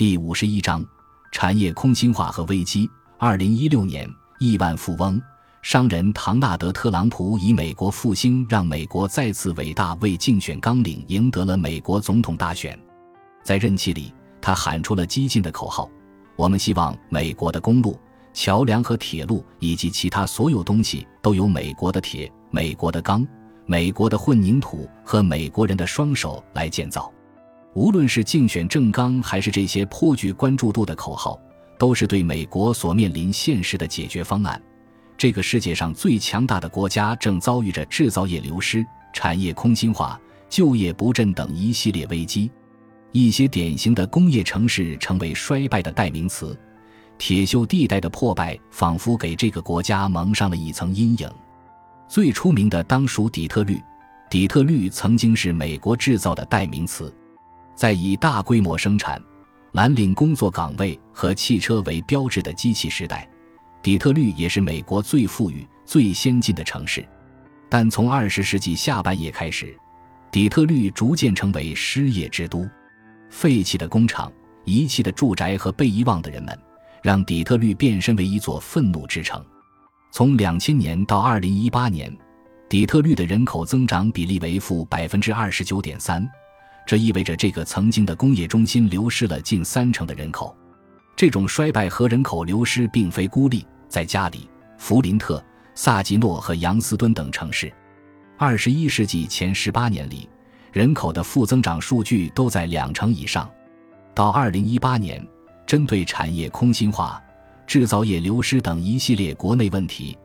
第五十一章：产业空心化和危机。二零一六年，亿万富翁商人唐纳德·特朗普以“美国复兴让美国再次伟大”为竞选纲领，赢得了美国总统大选。在任期里，他喊出了激进的口号：“我们希望美国的公路、桥梁和铁路以及其他所有东西都由美国的铁、美国的钢、美国的混凝土和美国人的双手来建造。”无论是竞选政纲，还是这些颇具关注度的口号，都是对美国所面临现实的解决方案。这个世界上最强大的国家正遭遇着制造业流失、产业空心化、就业不振等一系列危机。一些典型的工业城市成为衰败的代名词，铁锈地带的破败仿佛给这个国家蒙上了一层阴影。最出名的当属底特律。底特律曾经是美国制造的代名词。在以大规模生产、蓝领工作岗位和汽车为标志的机器时代，底特律也是美国最富裕、最先进的城市。但从二十世纪下半叶开始，底特律逐渐成为失业之都。废弃的工厂、遗弃的住宅和被遗忘的人们，让底特律变身为一座愤怒之城。从两千年到二零一八年，底特律的人口增长比例为负百分之二十九点三。这意味着这个曾经的工业中心流失了近三成的人口。这种衰败和人口流失并非孤立，在加里、弗林特、萨吉诺和杨斯敦等城市，二十一世纪前十八年里，人口的负增长数据都在两成以上。到二零一八年，针对产业空心化、制造业流失等一系列国内问题，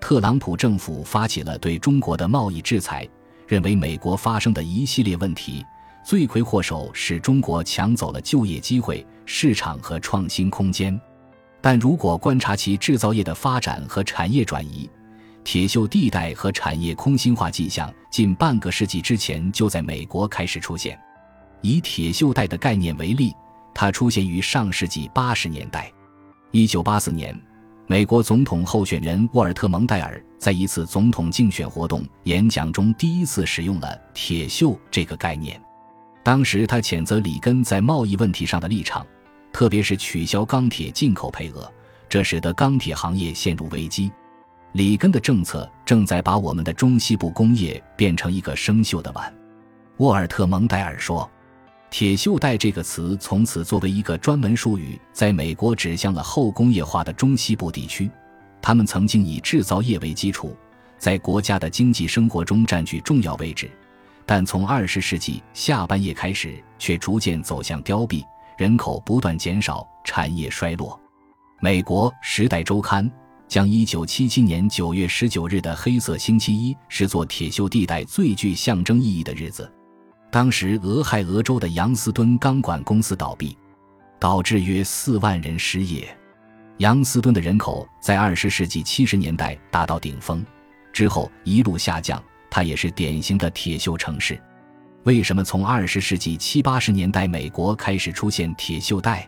特朗普政府发起了对中国的贸易制裁，认为美国发生的一系列问题。罪魁祸首是中国抢走了就业机会、市场和创新空间，但如果观察其制造业的发展和产业转移，铁锈地带和产业空心化迹象近半个世纪之前就在美国开始出现。以铁锈带的概念为例，它出现于上世纪八十年代。一九八四年，美国总统候选人沃尔特·蒙代尔在一次总统竞选活动演讲中第一次使用了“铁锈”这个概念。当时他谴责里根在贸易问题上的立场，特别是取消钢铁进口配额，这使得钢铁行业陷入危机。里根的政策正在把我们的中西部工业变成一个生锈的碗。沃尔特·蒙代尔说：“铁锈带这个词从此作为一个专门术语，在美国指向了后工业化的中西部地区。他们曾经以制造业为基础，在国家的经济生活中占据重要位置。”但从二十世纪下半叶开始，却逐渐走向凋敝，人口不断减少，产业衰落。美国《时代周刊》将一九七七年九月十九日的黑色星期一视作铁锈地带最具象征意义的日子。当时，俄亥俄州的杨斯敦钢管公司倒闭，导致约四万人失业。杨斯敦的人口在二十世纪七十年代达到顶峰，之后一路下降。它也是典型的铁锈城市。为什么从二十世纪七八十年代美国开始出现铁锈带？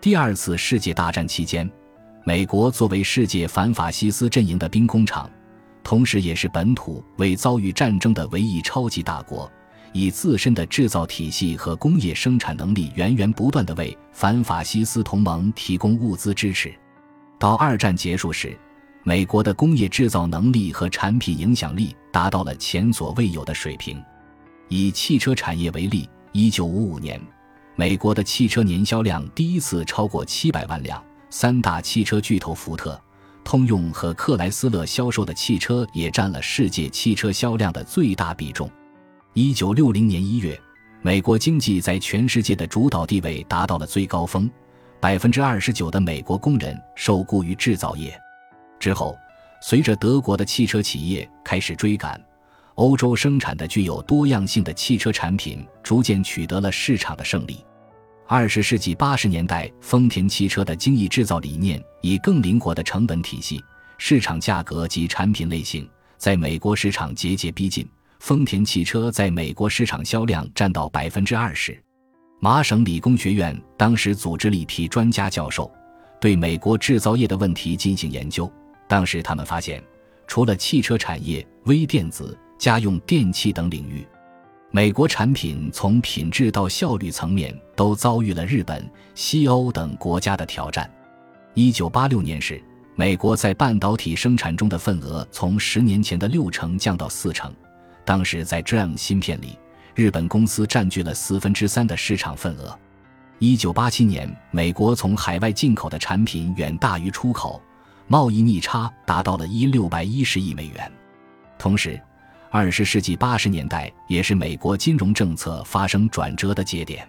第二次世界大战期间，美国作为世界反法西斯阵营的兵工厂，同时也是本土为遭遇战争的唯一超级大国，以自身的制造体系和工业生产能力源源不断地为反法西斯同盟提供物资支持。到二战结束时，美国的工业制造能力和产品影响力达到了前所未有的水平。以汽车产业为例，1955年，美国的汽车年销量第一次超过700万辆。三大汽车巨头福特、通用和克莱斯勒销售的汽车也占了世界汽车销量的最大比重。1960年1月，美国经济在全世界的主导地位达到了最高峰，29%的美国工人受雇于制造业。之后，随着德国的汽车企业开始追赶，欧洲生产的具有多样性的汽车产品逐渐取得了市场的胜利。二十世纪八十年代，丰田汽车的精益制造理念以更灵活的成本体系、市场价格及产品类型，在美国市场节节逼近。丰田汽车在美国市场销量占到百分之二十。麻省理工学院当时组织了一批专家教授，对美国制造业的问题进行研究。当时他们发现，除了汽车产业、微电子、家用电器等领域，美国产品从品质到效率层面都遭遇了日本、西欧等国家的挑战。一九八六年时，美国在半导体生产中的份额从十年前的六成降到四成。当时在 DRAM 芯片里，日本公司占据了四分之三的市场份额。一九八七年，美国从海外进口的产品远大于出口，贸易逆差达到了一六百一十亿美元。同时，二十世纪八十年代也是美国金融政策发生转折的节点，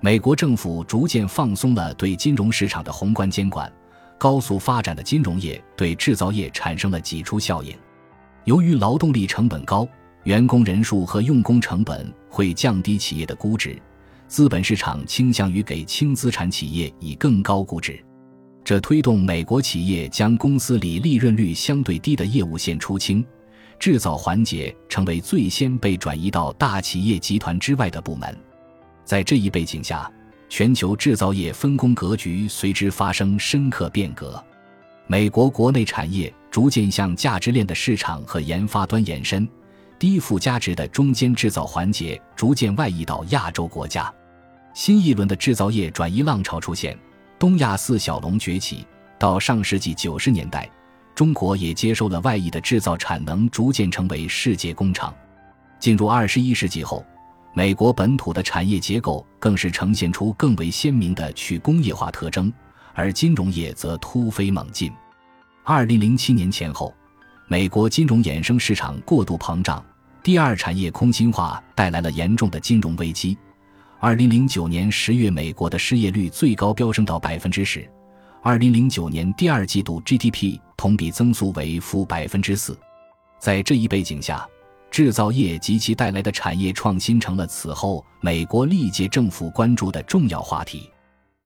美国政府逐渐放松了对金融市场的宏观监管，高速发展的金融业对制造业产生了挤出效应。由于劳动力成本高，员工人数和用工成本会降低企业的估值，资本市场倾向于给轻资产企业以更高估值，这推动美国企业将公司里利润率相对低的业务线出清。制造环节成为最先被转移到大企业集团之外的部门，在这一背景下，全球制造业分工格局随之发生深刻变革。美国国内产业逐渐向价值链的市场和研发端延伸，低附加值的中间制造环节逐渐外溢到亚洲国家。新一轮的制造业转移浪潮出现，东亚四小龙崛起。到上世纪九十年代。中国也接收了外溢的制造产能，逐渐成为世界工厂。进入二十一世纪后，美国本土的产业结构更是呈现出更为鲜明的去工业化特征，而金融业则突飞猛进。二零零七年前后，美国金融衍生市场过度膨胀，第二产业空心化带来了严重的金融危机。二零零九年十月，美国的失业率最高飙升到百分之十。二零零九年第二季度 GDP 同比增速为负百分之四，在这一背景下，制造业及其带来的产业创新成了此后美国历届政府关注的重要话题。